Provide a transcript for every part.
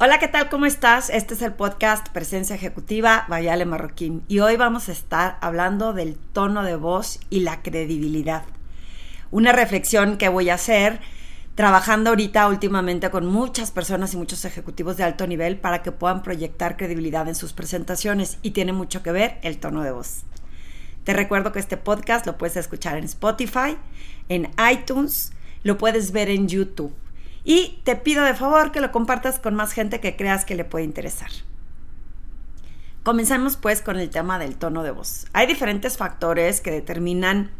Hola, ¿qué tal? ¿Cómo estás? Este es el podcast Presencia Ejecutiva Vayale Marroquín y hoy vamos a estar hablando del tono de voz y la credibilidad. Una reflexión que voy a hacer trabajando ahorita últimamente con muchas personas y muchos ejecutivos de alto nivel para que puedan proyectar credibilidad en sus presentaciones y tiene mucho que ver el tono de voz. Te recuerdo que este podcast lo puedes escuchar en Spotify, en iTunes, lo puedes ver en YouTube y te pido de favor que lo compartas con más gente que creas que le puede interesar. Comencemos pues con el tema del tono de voz. Hay diferentes factores que determinan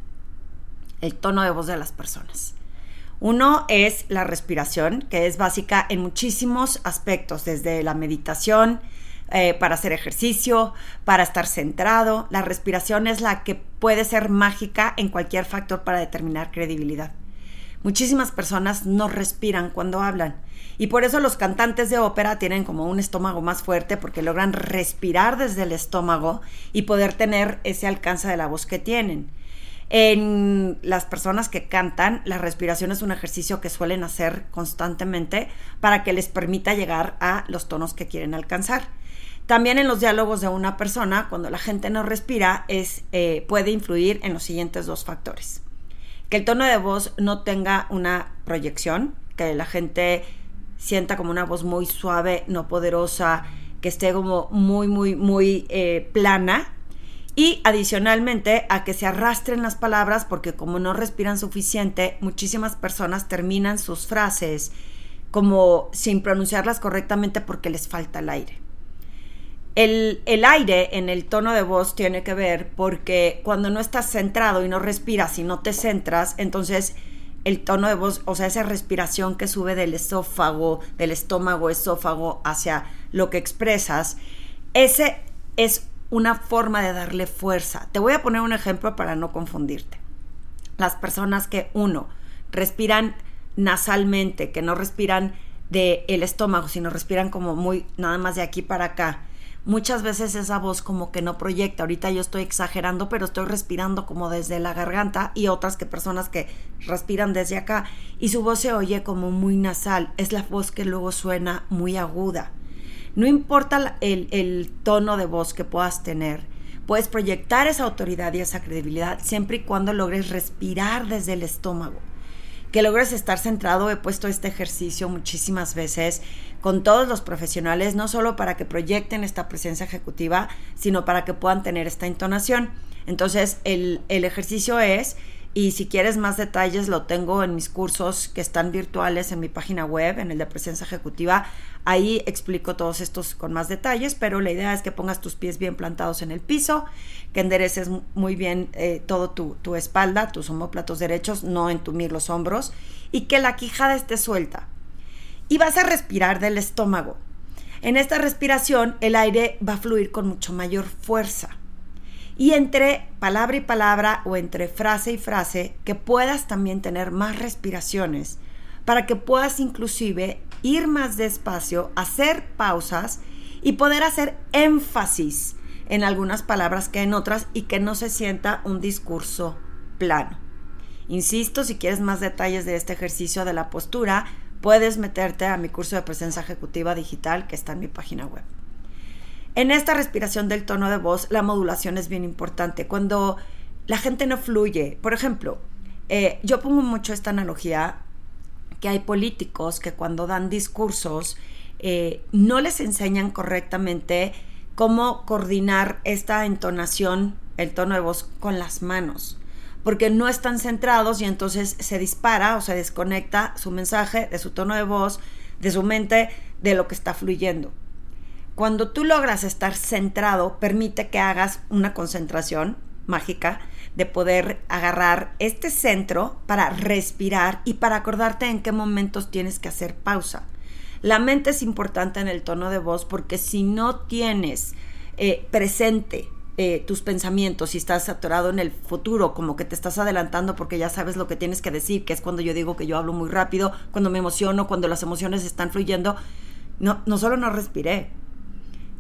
el tono de voz de las personas. Uno es la respiración, que es básica en muchísimos aspectos, desde la meditación, eh, para hacer ejercicio, para estar centrado. La respiración es la que puede ser mágica en cualquier factor para determinar credibilidad. Muchísimas personas no respiran cuando hablan. Y por eso los cantantes de ópera tienen como un estómago más fuerte porque logran respirar desde el estómago y poder tener ese alcance de la voz que tienen. En las personas que cantan, la respiración es un ejercicio que suelen hacer constantemente para que les permita llegar a los tonos que quieren alcanzar. También en los diálogos de una persona, cuando la gente no respira, es, eh, puede influir en los siguientes dos factores que el tono de voz no tenga una proyección, que la gente sienta como una voz muy suave, no poderosa, que esté como muy, muy, muy eh, plana. Y adicionalmente a que se arrastren las palabras porque como no respiran suficiente, muchísimas personas terminan sus frases como sin pronunciarlas correctamente porque les falta el aire. El, aire en el tono de voz tiene que ver porque cuando no estás centrado y no respiras y no te centras, entonces el tono de voz, o sea, esa respiración que sube del esófago, del estómago, esófago hacia lo que expresas, ese es una forma de darle fuerza. Te voy a poner un ejemplo para no confundirte. Las personas que, uno, respiran nasalmente, que no respiran del el estómago, sino respiran como muy, nada más de aquí para acá muchas veces esa voz como que no proyecta. Ahorita yo estoy exagerando, pero estoy respirando como desde la garganta y otras que personas que respiran desde acá y su voz se oye como muy nasal. Es la voz que luego suena muy aguda. No importa el, el tono de voz que puedas tener, puedes proyectar esa autoridad y esa credibilidad siempre y cuando logres respirar desde el estómago que logres estar centrado. He puesto este ejercicio muchísimas veces con todos los profesionales, no solo para que proyecten esta presencia ejecutiva, sino para que puedan tener esta entonación. Entonces, el, el ejercicio es y si quieres más detalles, lo tengo en mis cursos que están virtuales en mi página web, en el de presencia ejecutiva. Ahí explico todos estos con más detalles, pero la idea es que pongas tus pies bien plantados en el piso, que endereces muy bien eh, todo tu, tu, espalda, tus homóplatos derechos, no entumir los hombros, y que la quijada esté suelta. Y vas a respirar del estómago. En esta respiración, el aire va a fluir con mucho mayor fuerza y entre palabra y palabra o entre frase y frase que puedas también tener más respiraciones para que puedas inclusive ir más despacio, hacer pausas y poder hacer énfasis en algunas palabras que en otras y que no se sienta un discurso plano. Insisto, si quieres más detalles de este ejercicio de la postura, puedes meterte a mi curso de presencia ejecutiva digital que está en mi página web. En esta respiración del tono de voz, la modulación es bien importante. Cuando la gente no fluye, por ejemplo, eh, yo pongo mucho esta analogía que hay políticos que cuando dan discursos eh, no les enseñan correctamente cómo coordinar esta entonación, el tono de voz con las manos, porque no están centrados y entonces se dispara o se desconecta su mensaje de su tono de voz, de su mente, de lo que está fluyendo. Cuando tú logras estar centrado, permite que hagas una concentración mágica de poder agarrar este centro para respirar y para acordarte en qué momentos tienes que hacer pausa. La mente es importante en el tono de voz porque si no tienes eh, presente eh, tus pensamientos, si estás atorado en el futuro, como que te estás adelantando porque ya sabes lo que tienes que decir, que es cuando yo digo que yo hablo muy rápido, cuando me emociono, cuando las emociones están fluyendo, no, no solo no respiré,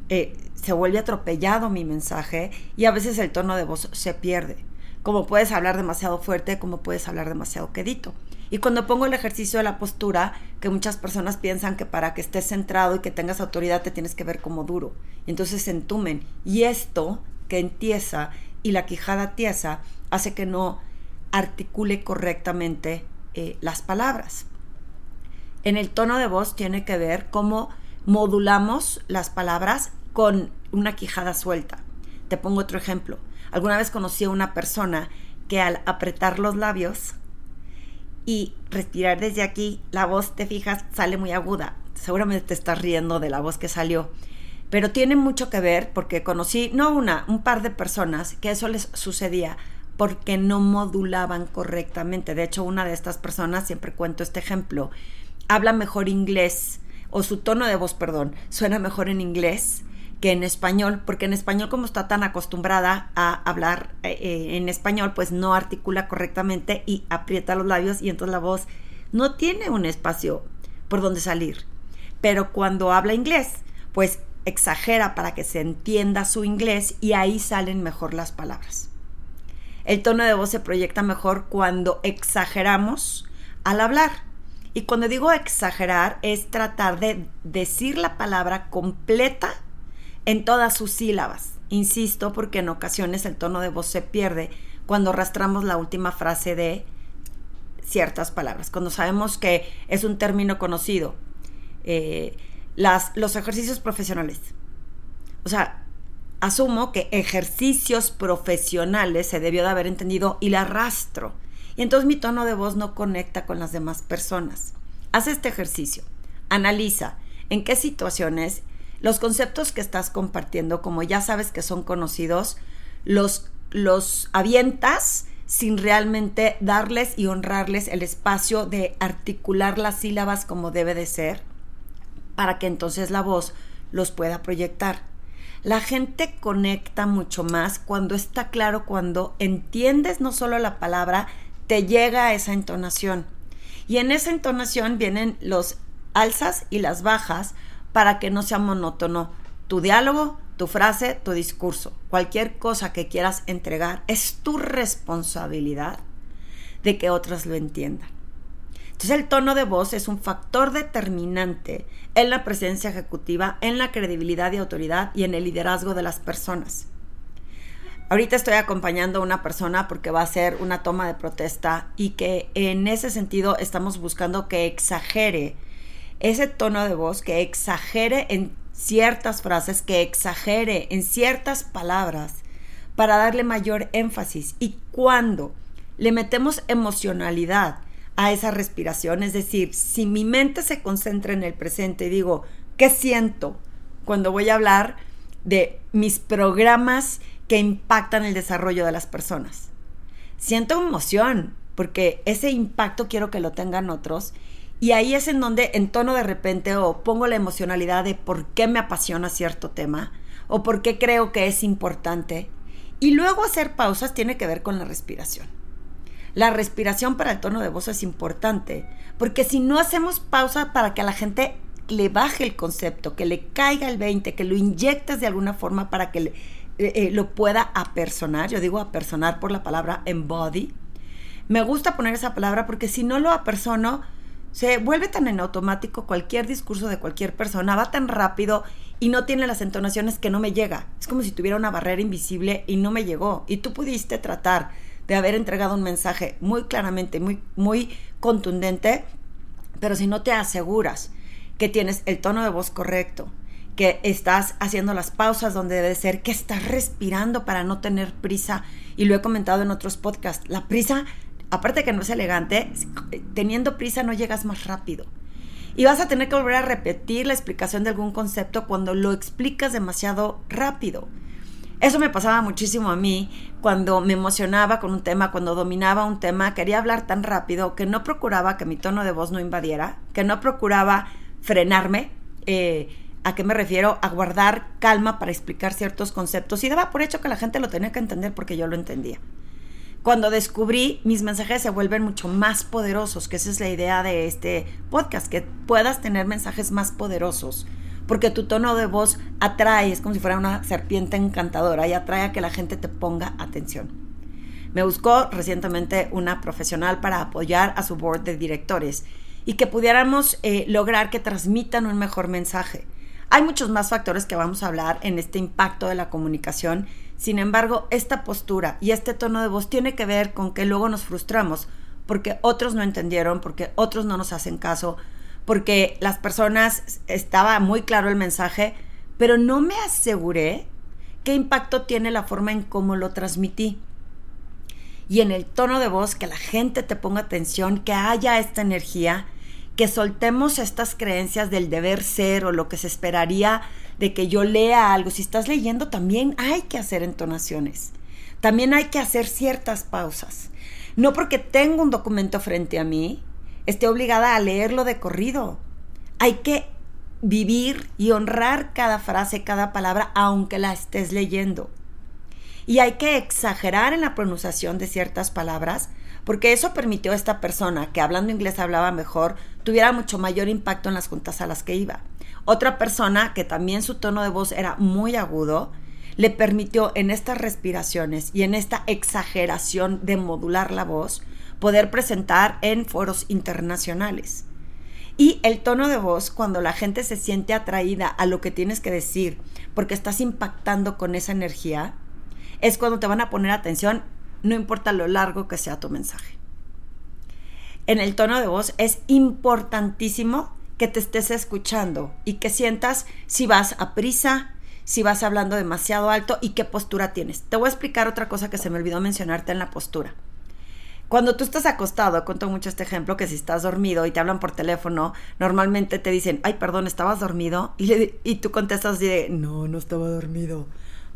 eh, se vuelve atropellado mi mensaje y a veces el tono de voz se pierde. como puedes hablar demasiado fuerte, como puedes hablar demasiado quedito. Y cuando pongo el ejercicio de la postura, que muchas personas piensan que para que estés centrado y que tengas autoridad te tienes que ver como duro. Y entonces se entumen. Y esto que entiesa y la quijada tiesa hace que no articule correctamente eh, las palabras. En el tono de voz tiene que ver cómo modulamos las palabras con una quijada suelta. Te pongo otro ejemplo. Alguna vez conocí a una persona que al apretar los labios y respirar desde aquí, la voz, te fijas, sale muy aguda. Seguramente te estás riendo de la voz que salió. Pero tiene mucho que ver porque conocí, no una, un par de personas que eso les sucedía porque no modulaban correctamente. De hecho, una de estas personas, siempre cuento este ejemplo, habla mejor inglés, o su tono de voz, perdón, suena mejor en inglés que en español, porque en español como está tan acostumbrada a hablar eh, eh, en español, pues no articula correctamente y aprieta los labios y entonces la voz no tiene un espacio por donde salir. Pero cuando habla inglés, pues exagera para que se entienda su inglés y ahí salen mejor las palabras. El tono de voz se proyecta mejor cuando exageramos al hablar. Y cuando digo exagerar es tratar de decir la palabra completa en todas sus sílabas. Insisto, porque en ocasiones el tono de voz se pierde cuando arrastramos la última frase de ciertas palabras, cuando sabemos que es un término conocido. Eh, las, los ejercicios profesionales. O sea, asumo que ejercicios profesionales se debió de haber entendido y la arrastro. Y entonces mi tono de voz no conecta con las demás personas. Haz este ejercicio. Analiza en qué situaciones los conceptos que estás compartiendo, como ya sabes que son conocidos, los, los avientas sin realmente darles y honrarles el espacio de articular las sílabas como debe de ser, para que entonces la voz los pueda proyectar. La gente conecta mucho más cuando está claro, cuando entiendes no solo la palabra, te llega a esa entonación. Y en esa entonación vienen los alzas y las bajas para que no sea monótono tu diálogo, tu frase, tu discurso. Cualquier cosa que quieras entregar es tu responsabilidad de que otras lo entiendan. Entonces el tono de voz es un factor determinante en la presencia ejecutiva, en la credibilidad y autoridad y en el liderazgo de las personas. Ahorita estoy acompañando a una persona porque va a ser una toma de protesta y que en ese sentido estamos buscando que exagere ese tono de voz, que exagere en ciertas frases, que exagere en ciertas palabras para darle mayor énfasis. Y cuando le metemos emocionalidad, a esa respiración. Es decir, si mi mente se concentra en el presente y digo, ¿qué siento cuando voy a hablar de mis programas que impactan el desarrollo de las personas? Siento emoción, porque ese impacto quiero que lo tengan otros. Y ahí es en donde en tono de repente o pongo la emocionalidad de por qué me apasiona cierto tema o por qué creo que es importante. Y luego hacer pausas tiene que ver con la respiración. La respiración para el tono de voz es importante, porque si no hacemos pausa para que a la gente le baje el concepto, que le caiga el 20, que lo inyectes de alguna forma para que eh, eh, lo pueda apersonar, yo digo apersonar por la palabra embody, me gusta poner esa palabra porque si no lo apersono, se vuelve tan en automático cualquier discurso de cualquier persona, va tan rápido y no tiene las entonaciones que no me llega. Es como si tuviera una barrera invisible y no me llegó. Y tú pudiste tratar de haber entregado un mensaje muy claramente, muy, muy contundente, pero si no te aseguras que tienes el tono de voz correcto, que estás haciendo las pausas donde debe ser, que estás respirando para no tener prisa, y lo he comentado en otros podcasts, la prisa, aparte que no es elegante, teniendo prisa no llegas más rápido. Y vas a tener que volver a repetir la explicación de algún concepto cuando lo explicas demasiado rápido. Eso me pasaba muchísimo a mí cuando me emocionaba con un tema, cuando dominaba un tema, quería hablar tan rápido que no procuraba que mi tono de voz no invadiera, que no procuraba frenarme. Eh, ¿A qué me refiero? A guardar calma para explicar ciertos conceptos y daba por hecho que la gente lo tenía que entender porque yo lo entendía. Cuando descubrí, mis mensajes se vuelven mucho más poderosos, que esa es la idea de este podcast, que puedas tener mensajes más poderosos porque tu tono de voz atrae, es como si fuera una serpiente encantadora y atrae a que la gente te ponga atención. Me buscó recientemente una profesional para apoyar a su board de directores y que pudiéramos eh, lograr que transmitan un mejor mensaje. Hay muchos más factores que vamos a hablar en este impacto de la comunicación. Sin embargo, esta postura y este tono de voz tiene que ver con que luego nos frustramos porque otros no entendieron, porque otros no nos hacen caso, porque las personas estaba muy claro el mensaje, pero no me aseguré qué impacto tiene la forma en cómo lo transmití. Y en el tono de voz, que la gente te ponga atención, que haya esta energía que soltemos estas creencias del deber ser o lo que se esperaría de que yo lea algo. Si estás leyendo también hay que hacer entonaciones. También hay que hacer ciertas pausas. No porque tengo un documento frente a mí, esté obligada a leerlo de corrido. Hay que vivir y honrar cada frase, cada palabra, aunque la estés leyendo. Y hay que exagerar en la pronunciación de ciertas palabras porque eso permitió a esta persona que hablando inglés hablaba mejor, tuviera mucho mayor impacto en las juntas a las que iba. Otra persona que también su tono de voz era muy agudo, le permitió en estas respiraciones y en esta exageración de modular la voz, poder presentar en foros internacionales. Y el tono de voz, cuando la gente se siente atraída a lo que tienes que decir, porque estás impactando con esa energía, es cuando te van a poner atención no importa lo largo que sea tu mensaje. En el tono de voz es importantísimo que te estés escuchando y que sientas si vas a prisa, si vas hablando demasiado alto y qué postura tienes. Te voy a explicar otra cosa que se me olvidó mencionarte en la postura. Cuando tú estás acostado, cuento mucho este ejemplo, que si estás dormido y te hablan por teléfono, normalmente te dicen, ay, perdón, ¿estabas dormido? Y, y tú contestas de, no, no estaba dormido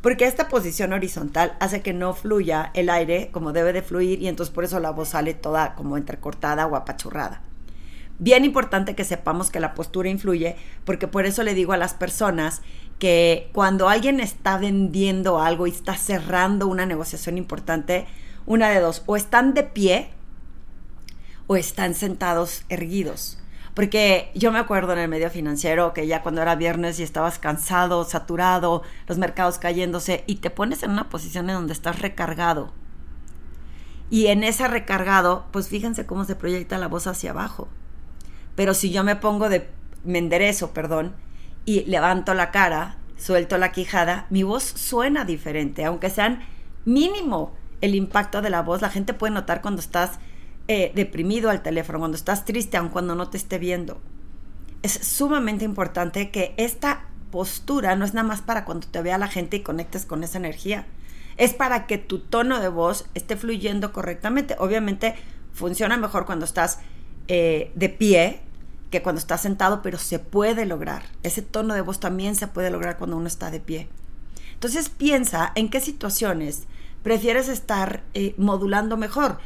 porque esta posición horizontal hace que no fluya el aire como debe de fluir y entonces por eso la voz sale toda como entrecortada o apachurrada. Bien importante que sepamos que la postura influye, porque por eso le digo a las personas que cuando alguien está vendiendo algo y está cerrando una negociación importante, una de dos, o están de pie o están sentados erguidos. Porque yo me acuerdo en el medio financiero que ya cuando era viernes y estabas cansado, saturado, los mercados cayéndose y te pones en una posición en donde estás recargado. Y en ese recargado, pues fíjense cómo se proyecta la voz hacia abajo. Pero si yo me pongo de, me enderezo, perdón, y levanto la cara, suelto la quijada, mi voz suena diferente, aunque sean mínimo el impacto de la voz, la gente puede notar cuando estás eh, deprimido al teléfono, cuando estás triste, aun cuando no te esté viendo. Es sumamente importante que esta postura no es nada más para cuando te vea la gente y conectes con esa energía. Es para que tu tono de voz esté fluyendo correctamente. Obviamente funciona mejor cuando estás eh, de pie que cuando estás sentado, pero se puede lograr. Ese tono de voz también se puede lograr cuando uno está de pie. Entonces piensa en qué situaciones prefieres estar eh, modulando mejor.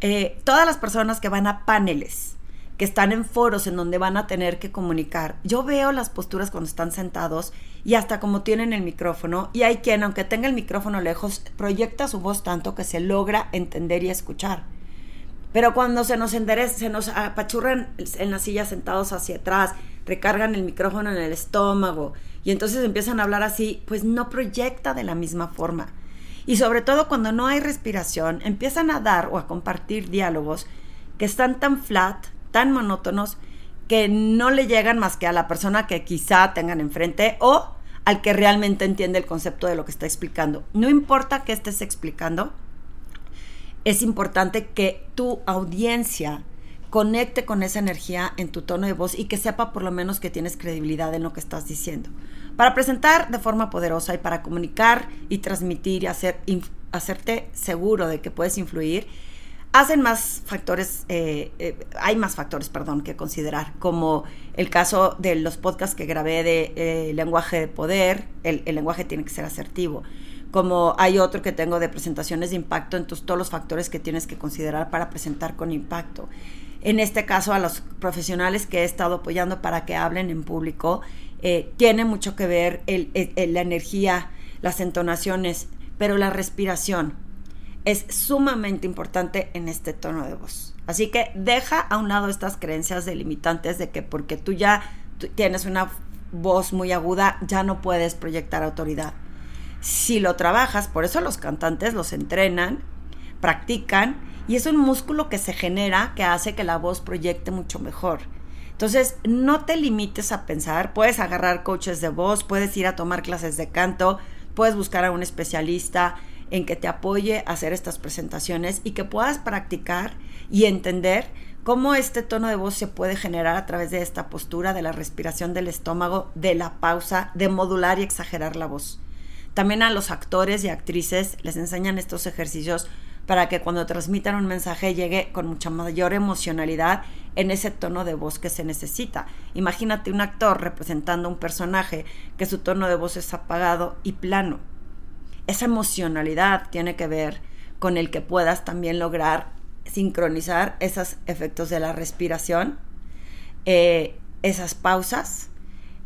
Eh, todas las personas que van a paneles, que están en foros en donde van a tener que comunicar, yo veo las posturas cuando están sentados y hasta como tienen el micrófono y hay quien, aunque tenga el micrófono lejos, proyecta su voz tanto que se logra entender y escuchar. Pero cuando se nos endereza, se nos apachurran en la silla sentados hacia atrás, recargan el micrófono en el estómago y entonces empiezan a hablar así, pues no proyecta de la misma forma. Y sobre todo cuando no hay respiración, empiezan a dar o a compartir diálogos que están tan flat, tan monótonos, que no le llegan más que a la persona que quizá tengan enfrente o al que realmente entiende el concepto de lo que está explicando. No importa qué estés explicando, es importante que tu audiencia conecte con esa energía en tu tono de voz y que sepa por lo menos que tienes credibilidad en lo que estás diciendo. Para presentar de forma poderosa y para comunicar y transmitir y hacer, hacerte seguro de que puedes influir, hacen más factores, eh, eh, hay más factores, perdón, que considerar, como el caso de los podcasts que grabé de eh, lenguaje de poder, el, el, lenguaje tiene que ser asertivo, como hay otro que tengo de presentaciones de impacto, entonces todos los factores que tienes que considerar para presentar con impacto. En este caso, a los profesionales que he estado apoyando para que hablen en público, eh, tiene mucho que ver la energía, las entonaciones, pero la respiración es sumamente importante en este tono de voz. Así que deja a un lado estas creencias delimitantes de que porque tú ya tienes una voz muy aguda, ya no puedes proyectar autoridad. Si lo trabajas, por eso los cantantes los entrenan practican y es un músculo que se genera que hace que la voz proyecte mucho mejor. Entonces, no te limites a pensar, puedes agarrar coaches de voz, puedes ir a tomar clases de canto, puedes buscar a un especialista en que te apoye a hacer estas presentaciones y que puedas practicar y entender cómo este tono de voz se puede generar a través de esta postura, de la respiración del estómago, de la pausa, de modular y exagerar la voz. También a los actores y actrices les enseñan estos ejercicios para que cuando transmitan un mensaje llegue con mucha mayor emocionalidad en ese tono de voz que se necesita. Imagínate un actor representando un personaje que su tono de voz es apagado y plano. Esa emocionalidad tiene que ver con el que puedas también lograr sincronizar esos efectos de la respiración, eh, esas pausas,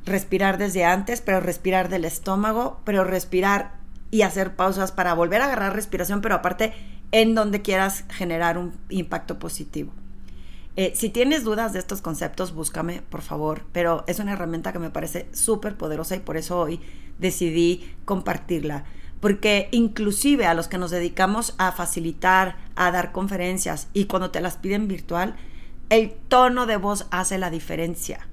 respirar desde antes, pero respirar del estómago, pero respirar y hacer pausas para volver a agarrar respiración, pero aparte en donde quieras generar un impacto positivo. Eh, si tienes dudas de estos conceptos, búscame, por favor, pero es una herramienta que me parece súper poderosa y por eso hoy decidí compartirla. Porque inclusive a los que nos dedicamos a facilitar, a dar conferencias y cuando te las piden virtual, el tono de voz hace la diferencia.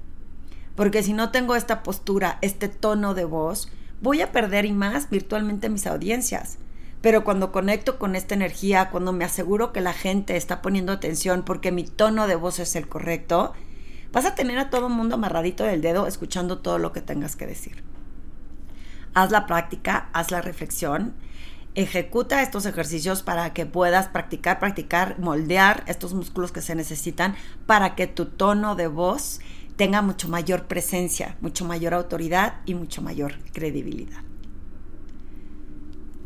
Porque si no tengo esta postura, este tono de voz, voy a perder y más virtualmente mis audiencias. Pero cuando conecto con esta energía, cuando me aseguro que la gente está poniendo atención porque mi tono de voz es el correcto, vas a tener a todo el mundo amarradito del dedo escuchando todo lo que tengas que decir. Haz la práctica, haz la reflexión, ejecuta estos ejercicios para que puedas practicar, practicar, moldear estos músculos que se necesitan para que tu tono de voz tenga mucho mayor presencia, mucho mayor autoridad y mucho mayor credibilidad.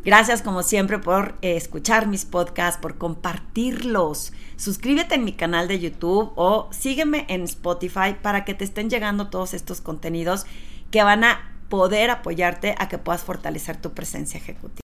Gracias como siempre por eh, escuchar mis podcasts, por compartirlos. Suscríbete en mi canal de YouTube o sígueme en Spotify para que te estén llegando todos estos contenidos que van a poder apoyarte a que puedas fortalecer tu presencia ejecutiva.